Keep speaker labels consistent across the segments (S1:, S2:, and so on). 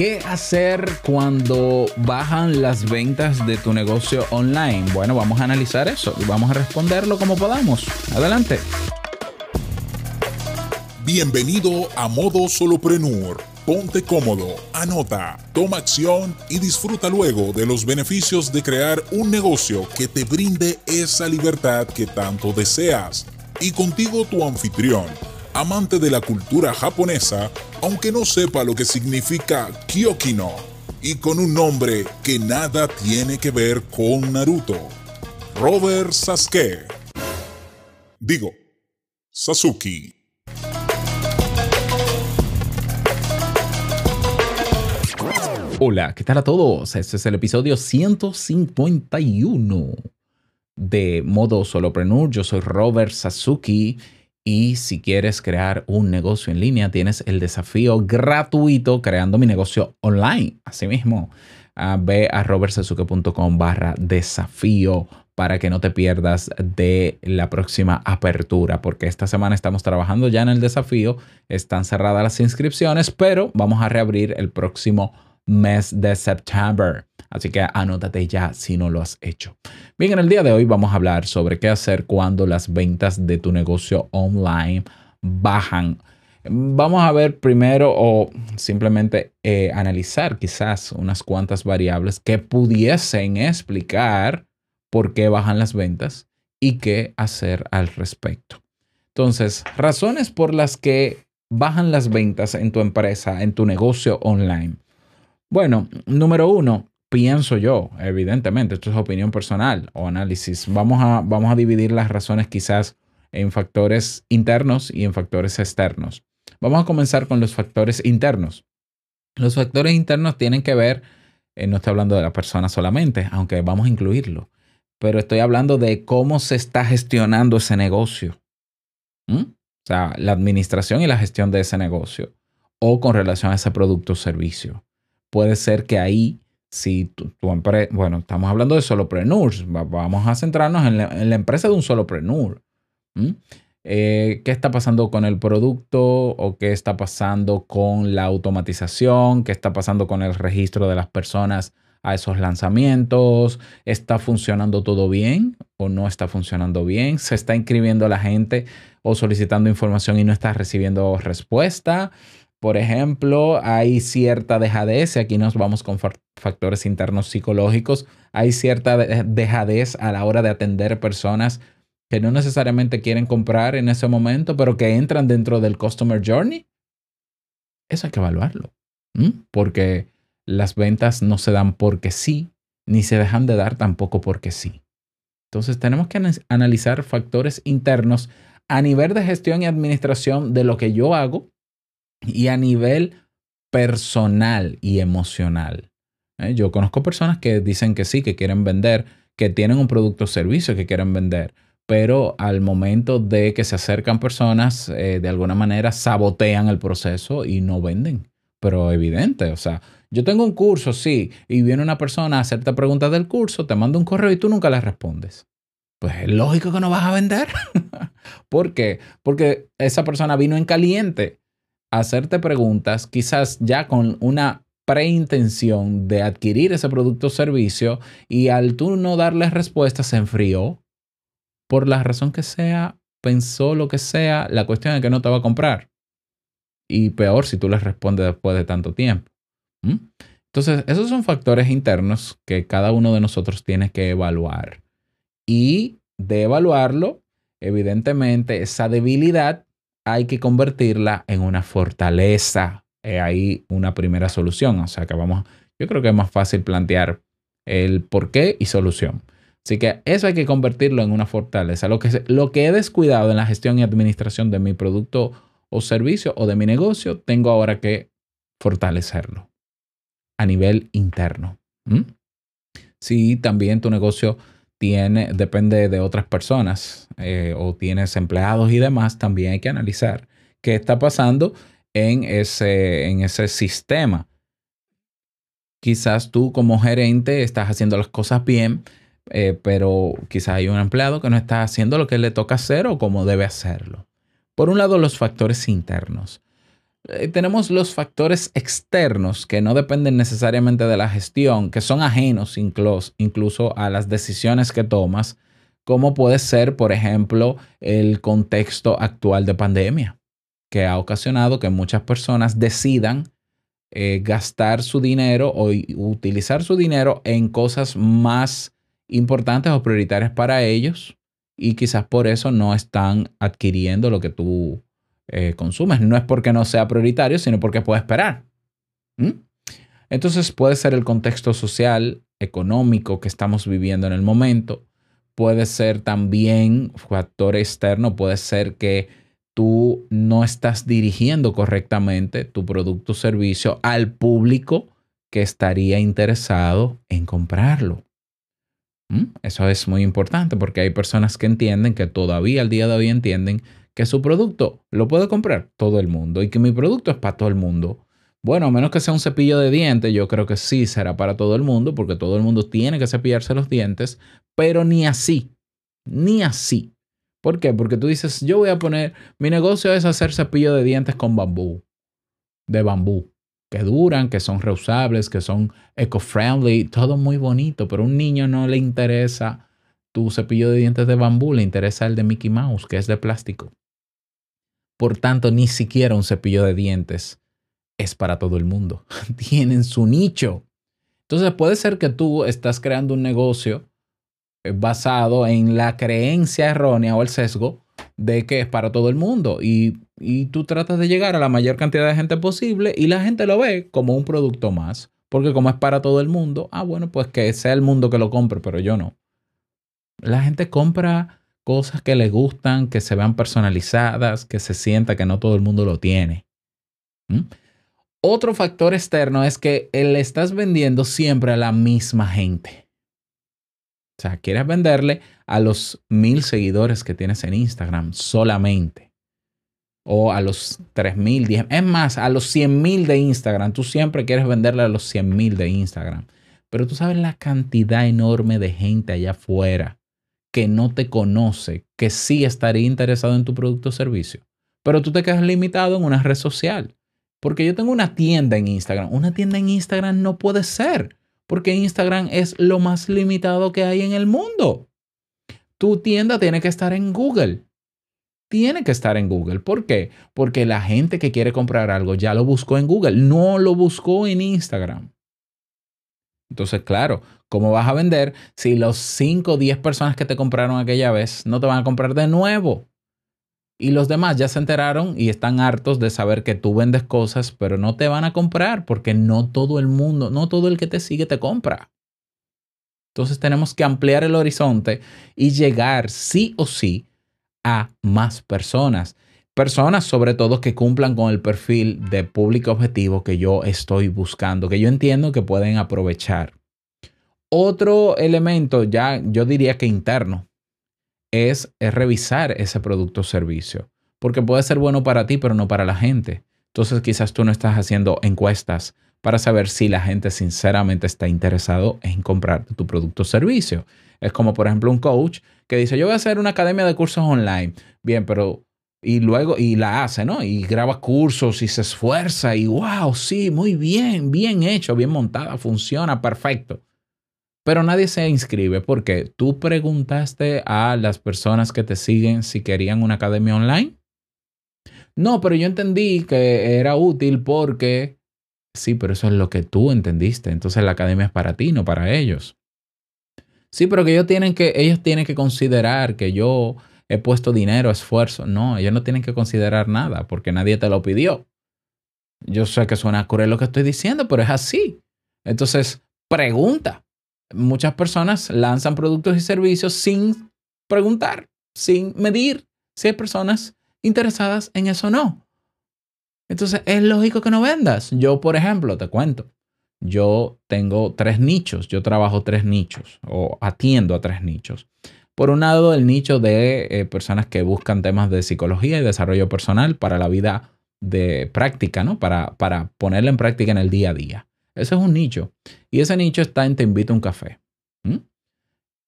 S1: ¿Qué hacer cuando bajan las ventas de tu negocio online? Bueno, vamos a analizar eso y vamos a responderlo como podamos. Adelante.
S2: Bienvenido a Modo Soloprenur. Ponte cómodo, anota, toma acción y disfruta luego de los beneficios de crear un negocio que te brinde esa libertad que tanto deseas. Y contigo tu anfitrión amante de la cultura japonesa, aunque no sepa lo que significa Kyokino, y con un nombre que nada tiene que ver con Naruto. Robert Sasuke. Digo, Sasuke.
S1: Hola, ¿qué tal a todos? Este es el episodio 151 de Modo Solopreneur. Yo soy Robert Sasuki y si quieres crear un negocio en línea, tienes el desafío gratuito creando mi negocio online. Asimismo, ve a robertsazuke.com barra desafío para que no te pierdas de la próxima apertura, porque esta semana estamos trabajando ya en el desafío, están cerradas las inscripciones, pero vamos a reabrir el próximo mes de septiembre. Así que anótate ya si no lo has hecho. Bien, en el día de hoy vamos a hablar sobre qué hacer cuando las ventas de tu negocio online bajan. Vamos a ver primero o simplemente eh, analizar quizás unas cuantas variables que pudiesen explicar por qué bajan las ventas y qué hacer al respecto. Entonces, razones por las que bajan las ventas en tu empresa, en tu negocio online. Bueno, número uno, pienso yo, evidentemente, esto es opinión personal o análisis. Vamos a, vamos a dividir las razones quizás en factores internos y en factores externos. Vamos a comenzar con los factores internos. Los factores internos tienen que ver, eh, no estoy hablando de la persona solamente, aunque vamos a incluirlo, pero estoy hablando de cómo se está gestionando ese negocio. O sea, la administración y la gestión de ese negocio o con relación a ese producto o servicio puede ser que ahí, si tu, empresa, bueno, estamos hablando de solopreneurs, vamos a centrarnos en la, empresa de un solopreneur. Eh, ¿Qué está pasando con el producto o qué está pasando con la automatización? ¿Qué está pasando con el registro de las personas a esos lanzamientos? ¿Está funcionando todo bien o no está funcionando bien? ¿Se está inscribiendo la gente o solicitando información y no está recibiendo respuesta? Por ejemplo, hay cierta dejadez, y aquí nos vamos con factores internos psicológicos, hay cierta dejadez a la hora de atender personas que no necesariamente quieren comprar en ese momento, pero que entran dentro del Customer Journey. Eso hay que evaluarlo, porque las ventas no se dan porque sí, ni se dejan de dar tampoco porque sí. Entonces tenemos que analizar factores internos a nivel de gestión y administración de lo que yo hago y a nivel personal y emocional. ¿eh? Yo conozco personas que dicen que sí, que quieren vender, que tienen un producto o servicio que quieren vender, pero al momento de que se acercan personas, eh, de alguna manera sabotean el proceso y no venden. Pero evidente, o sea, yo tengo un curso, sí, y viene una persona a hacerte preguntas del curso, te manda un correo y tú nunca le respondes. Pues es lógico que no vas a vender. ¿Por qué? Porque esa persona vino en caliente hacerte preguntas, quizás ya con una preintención de adquirir ese producto o servicio y al tú no darle respuesta se enfrió. Por la razón que sea, pensó lo que sea, la cuestión es que no te va a comprar. Y peor si tú le respondes después de tanto tiempo. Entonces, esos son factores internos que cada uno de nosotros tiene que evaluar. Y de evaluarlo, evidentemente, esa debilidad hay que convertirla en una fortaleza. Eh, ahí una primera solución. O sea que vamos, yo creo que es más fácil plantear el por qué y solución. Así que eso hay que convertirlo en una fortaleza. Lo que, lo que he descuidado en la gestión y administración de mi producto o servicio o de mi negocio, tengo ahora que fortalecerlo a nivel interno. Si también tu negocio tiene, depende de otras personas eh, o tienes empleados y demás, también hay que analizar qué está pasando en ese, en ese sistema. Quizás tú como gerente estás haciendo las cosas bien, eh, pero quizás hay un empleado que no está haciendo lo que le toca hacer o como debe hacerlo. Por un lado, los factores internos. Eh, tenemos los factores externos que no dependen necesariamente de la gestión, que son ajenos incluso, incluso a las decisiones que tomas, como puede ser, por ejemplo, el contexto actual de pandemia, que ha ocasionado que muchas personas decidan eh, gastar su dinero o utilizar su dinero en cosas más importantes o prioritarias para ellos y quizás por eso no están adquiriendo lo que tú eh, consumes. No es porque no sea prioritario, sino porque puede esperar. ¿Mm? Entonces puede ser el contexto social, económico que estamos viviendo en el momento. Puede ser también factor externo, puede ser que tú no estás dirigiendo correctamente tu producto o servicio al público que estaría interesado en comprarlo. ¿Mm? Eso es muy importante porque hay personas que entienden, que todavía al día de hoy entienden que su producto lo puede comprar todo el mundo y que mi producto es para todo el mundo. Bueno, a menos que sea un cepillo de dientes, yo creo que sí será para todo el mundo, porque todo el mundo tiene que cepillarse los dientes, pero ni así, ni así. ¿Por qué? Porque tú dices, yo voy a poner, mi negocio es hacer cepillo de dientes con bambú, de bambú, que duran, que son reusables, que son eco-friendly, todo muy bonito, pero a un niño no le interesa tu cepillo de dientes de bambú, le interesa el de Mickey Mouse, que es de plástico. Por tanto, ni siquiera un cepillo de dientes es para todo el mundo. Tienen su nicho. Entonces puede ser que tú estás creando un negocio eh, basado en la creencia errónea o el sesgo de que es para todo el mundo y, y, tú tratas de llegar a la mayor cantidad de gente posible y la gente lo ve como un producto más. Porque como es para todo el mundo, ah, bueno, pues que sea el mundo que lo compre, pero yo no. La gente compra cosas que le gustan, que se vean personalizadas, que se sienta que no todo el mundo lo tiene. Otro factor externo es que le estás vendiendo siempre a la misma gente. O sea, quieres venderle a los mil seguidores que tienes en Instagram solamente. O a los tres mil, diez. Es más, a los cien mil de Instagram. Tú siempre quieres venderle a los cien mil de Instagram. Pero tú sabes la cantidad enorme de gente allá afuera que no te conoce, que sí estaría interesado en tu producto o servicio, pero tú te quedas limitado en una red social. Porque yo tengo una tienda en Instagram. Una tienda en Instagram no puede ser, porque Instagram es lo más limitado que hay en el mundo. Tu tienda tiene que estar en Google. Tiene que estar en Google. ¿Por qué? Porque la gente que quiere comprar algo ya lo buscó en Google, no lo buscó en Instagram. Entonces, claro, ¿cómo vas a vender si los 5 o 10 personas que te compraron aquella vez no te van a comprar de nuevo? Y los demás ya se enteraron y están hartos de saber que tú vendes cosas, pero no te van a comprar porque no todo el mundo, no todo el que te sigue te compra. Entonces tenemos que ampliar el horizonte y llegar sí o sí a más personas. Personas sobre todo que cumplan con el perfil de público objetivo que yo estoy buscando, que yo entiendo que pueden aprovechar. Otro elemento, ya yo diría que interno, es, revisar ese producto o servicio, porque puede ser bueno para ti, pero no para la gente. Entonces quizás tú no estás haciendo encuestas para saber si la gente sinceramente está interesado en comprar tu producto o servicio. Es como por ejemplo un coach que dice, yo voy a hacer una academia de cursos online. Bien, pero y luego, y la hace, ¿no? Y graba cursos y se esfuerza y wow, sí, muy bien, bien hecho, bien montada, funciona, perfecto. Pero nadie se inscribe porque tú preguntaste a las personas que te siguen si querían una academia online. No, pero yo entendí que era útil porque... Sí, pero eso es lo que tú entendiste. Entonces la academia es para ti, no para ellos. Sí, pero que ellos tienen que, ellos tienen que considerar que yo he puesto dinero, esfuerzo. No, ellos no tienen que considerar nada porque nadie te lo pidió. Yo sé que suena cruel lo que estoy diciendo, pero es así. Entonces, pregunta. Muchas personas lanzan productos y servicios sin preguntar, sin medir si hay personas interesadas en eso o no. Entonces, es lógico que no vendas. Yo, por ejemplo, te cuento, yo tengo tres nichos, yo trabajo tres nichos o atiendo a tres nichos. Por un lado, el nicho de eh, personas que buscan temas de psicología y desarrollo personal para la vida de práctica, ¿no? Para, para ponerla en práctica en el día a día. Ese es un nicho. Y ese nicho está en Te invito a un café.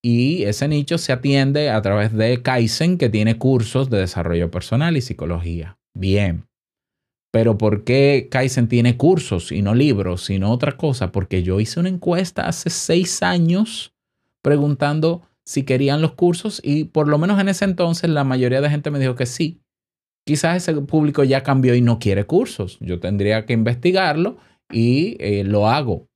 S1: Y ese nicho se atiende a través de Kaizen, que tiene cursos de desarrollo personal y psicología. Bien. Pero ¿por qué Kaizen tiene cursos y no libros, sino otra cosa? Porque yo hice una encuesta hace seis años preguntando si querían los cursos y por lo menos en ese entonces la mayoría de gente me dijo que sí. Quizás ese público ya cambió y no quiere cursos. Yo tendría que investigarlo y eh, lo hago.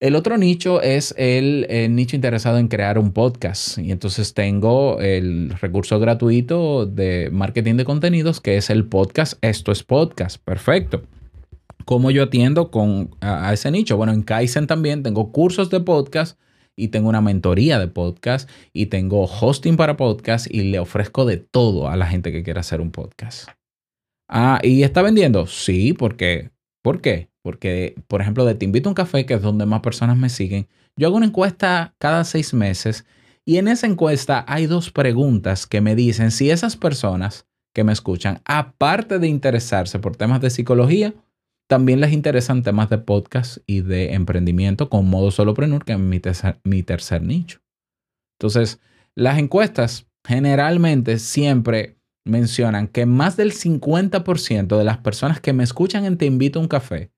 S1: El otro nicho es el, nicho interesado en crear un podcast. Y entonces tengo el recurso gratuito de marketing de contenidos, que es el podcast. Esto es podcast. Perfecto. ¿Cómo yo atiendo con, a, ese nicho? Bueno, en Kaizen también tengo cursos de podcast y tengo una mentoría de podcast y tengo hosting para podcast y le ofrezco de todo a la gente que quiera hacer un podcast. Ah, ¿y está vendiendo? Sí, porque ¿Por qué? Porque, por ejemplo, de Te invito a un café, que es donde más personas me siguen, yo hago una encuesta cada seis meses y en esa encuesta hay dos preguntas que me dicen si esas personas que me escuchan, aparte de interesarse por temas de psicología, también les interesan temas de podcast y de emprendimiento con modo solopreneur, que es mi mi tercer nicho. Entonces, las encuestas generalmente siempre mencionan que más del 50% de las personas que me escuchan en Te invito a un café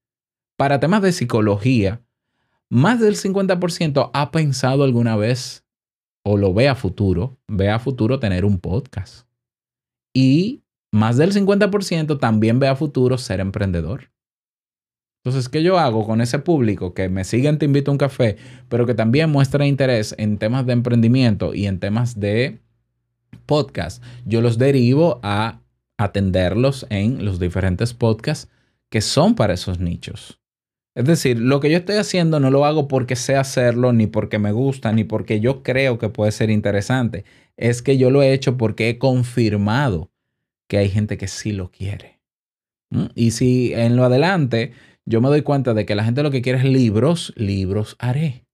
S1: para temas de psicología, más del 50% ha pensado alguna vez o lo ve a futuro, ve a futuro tener un podcast. Y más del 50% también ve a futuro ser emprendedor. Entonces, ¿qué yo hago con ese público que me sigue en Te invito a un café, pero que también muestra interés en temas de emprendimiento y en temas de podcast, yo los derivo a atenderlos en los diferentes podcasts que son para esos nichos. Es decir, lo que yo estoy haciendo no lo hago porque sé hacerlo, ni porque me gusta, ni porque yo creo que puede ser interesante. Es que yo lo he hecho porque he confirmado que hay gente que sí lo quiere. Y si en lo adelante yo me doy cuenta de que la gente lo que quiere es libros, libros haré.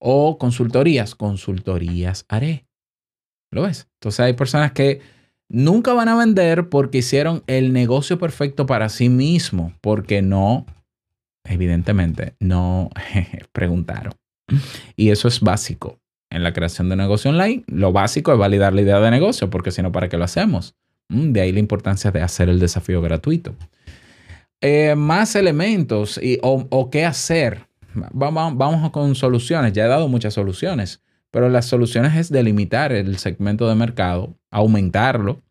S1: O consultorías, consultorías haré. ¿Lo ves? Entonces hay personas que nunca van a vender porque hicieron el negocio perfecto para sí mismo, porque no, evidentemente, no preguntaron. Y eso es básico. En la creación de negocio online, lo básico es validar la idea de negocio, porque si no, ¿para qué lo hacemos? Mm, de ahí la importancia de hacer el desafío gratuito. Eh, más elementos y, o, qué hacer. Vamos, vamos con soluciones. Ya he dado muchas soluciones. Pero las soluciones es delimitar el segmento de mercado, aumentarlo,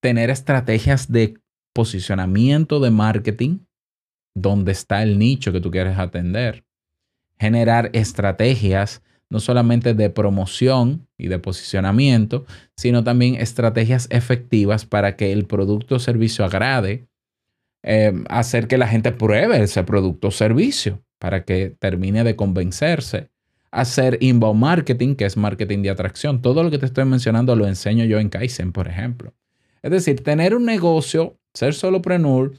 S1: tener estrategias de posicionamiento de marketing donde está el nicho que tú quieres atender, generar estrategias no solamente de promoción y de posicionamiento, sino también estrategias efectivas para que el producto o servicio agrade, em, hacer que la gente pruebe ese producto o servicio para que termine de convencerse hacer inbound marketing, que es marketing de atracción. Todo lo que te estoy mencionando lo enseño yo en Kaizen, por ejemplo. Es decir, tener un negocio, ser solopreneur,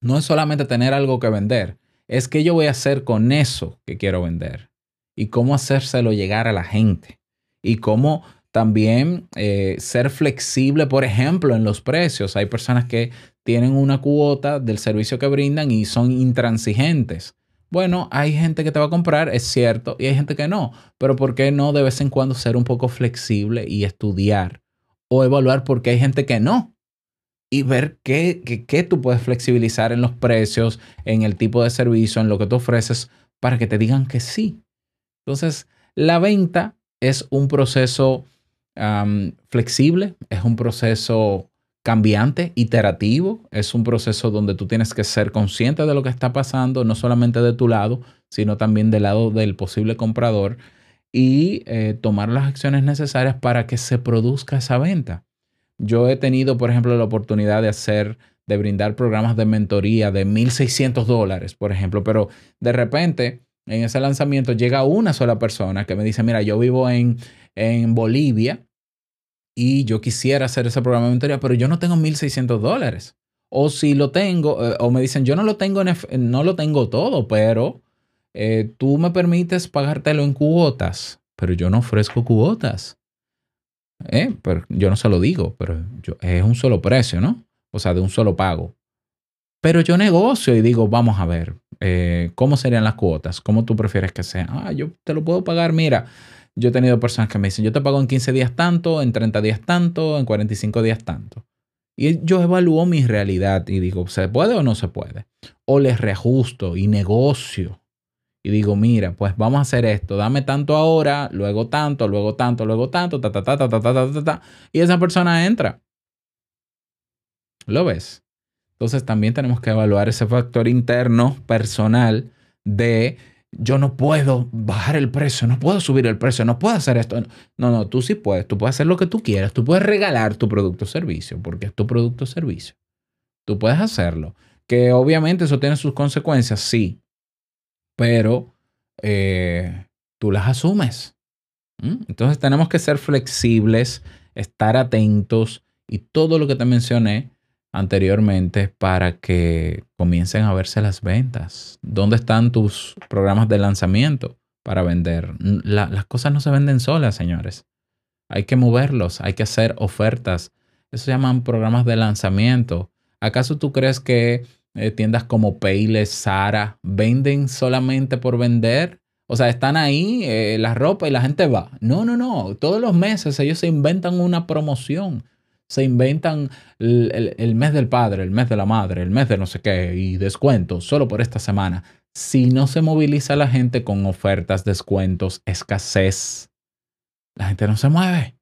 S1: no es solamente tener algo que vender, es qué yo voy a hacer con eso que quiero vender y cómo hacérselo llegar a la gente y cómo también eh, ser flexible, por ejemplo, en los precios. Hay personas que tienen una cuota del servicio que brindan y son intransigentes. Bueno, hay gente que te va a comprar, es cierto, y hay gente que no. Pero ¿por qué no de vez en cuando ser un poco flexible y estudiar o evaluar por qué hay gente que no? Y ver qué, qué, tú puedes flexibilizar en los precios, en el tipo de servicio, en lo que tú ofreces, para que te digan que sí. Entonces, la venta es un proceso flexible, es un proceso cambiante, iterativo. Es un proceso donde tú tienes que ser consciente de lo que está pasando, no solamente de tu lado, sino también del lado del posible comprador y eh, tomar las acciones necesarias para que se produzca esa venta. Yo he tenido, por ejemplo, la oportunidad de hacer, de brindar programas de mentoría de 1.600 dólares, por ejemplo, pero de repente en ese lanzamiento llega una sola persona que me dice, mira, yo vivo en, en Bolivia y yo quisiera hacer ese programa de mentoría, pero yo no tengo 1.600 dólares. O si lo tengo, eh, o me dicen, yo no lo tengo, no lo tengo todo, pero eh, tú me permites pagártelo en cuotas, pero yo no ofrezco cuotas. Eh, pero yo no se lo digo, pero yo, es un solo precio, ¿no? O sea, de un solo pago. Pero yo negocio y digo, vamos a ver, ¿cómo serían las cuotas? ¿Cómo tú prefieres que sean? Ah, yo te lo puedo pagar, mira, yo he tenido personas que me dicen, yo te pago en 15 días tanto, en 30 días tanto, en 45 días tanto. Y yo evalúo mi realidad y digo, ¿se puede o no se puede? O les reajusto y negocio. Y digo, mira, pues vamos a hacer esto, dame tanto ahora, luego tanto, luego tanto, luego tanto, ta, ta, ta, ta, ta, ta, ta, ta. Y esa persona entra. ¿Lo ves? Entonces también tenemos que evaluar ese factor interno, personal, de yo no puedo bajar el precio, no puedo subir el precio, no puedo hacer esto. No, no, tú sí puedes, tú puedes hacer lo que tú quieras, tú puedes regalar tu producto o servicio, porque es tu producto o servicio. Tú puedes hacerlo. Que obviamente eso tiene sus consecuencias, sí, pero eh, tú las asumes. Entonces tenemos que ser flexibles, estar atentos y todo lo que te mencioné anteriormente para que comiencen a verse las ventas. ¿Dónde están tus programas de lanzamiento para vender? las cosas no se venden solas, señores. Hay que moverlos, hay que hacer ofertas. Eso se llaman programas de lanzamiento. ¿Acaso tú crees que eh, tiendas como Payless, Sara, venden solamente por vender? O sea, están ahí eh, la ropa y la gente va. No, no, no. Todos los meses ellos se inventan una promoción se inventan el, mes del padre, el mes de la madre, el mes de no sé qué y descuentos solo por esta semana. Si no se moviliza la gente con ofertas, descuentos, escasez, la gente no se mueve.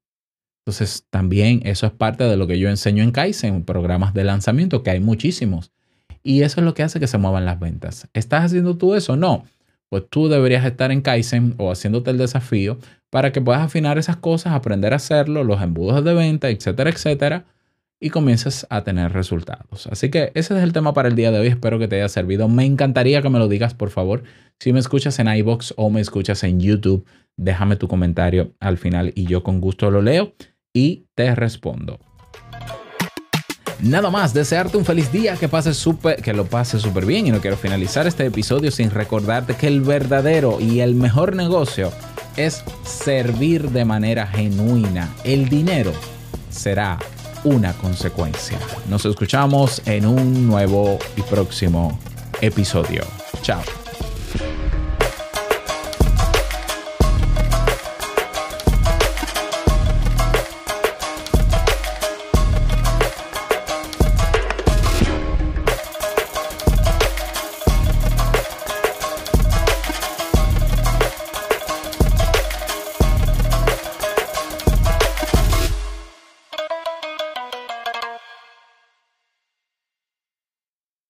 S1: Entonces, también eso es parte de lo que yo enseño en Kaizen, programas de lanzamiento, que hay muchísimos. Y eso es lo que hace que se muevan las ventas. ¿Estás haciendo tú eso? No. Pues tú deberías estar en Kaizen o haciéndote el desafío para que puedas afinar esas cosas, aprender a hacerlo, los embudos de venta, etcétera, etcétera, y comiences a tener resultados. Así que ese es el tema para el día de hoy. Espero que te haya servido. Me encantaría que me lo digas, por favor. Si me escuchas en iBox o me escuchas en YouTube, déjame tu comentario al final y yo con gusto lo leo y te respondo. Nada más, desearte un feliz día, que, pases que lo pases súper bien y no quiero finalizar este episodio sin recordarte que el verdadero y el mejor negocio es servir de manera genuina. El dinero será una consecuencia. Nos escuchamos en un nuevo y próximo episodio. Chao.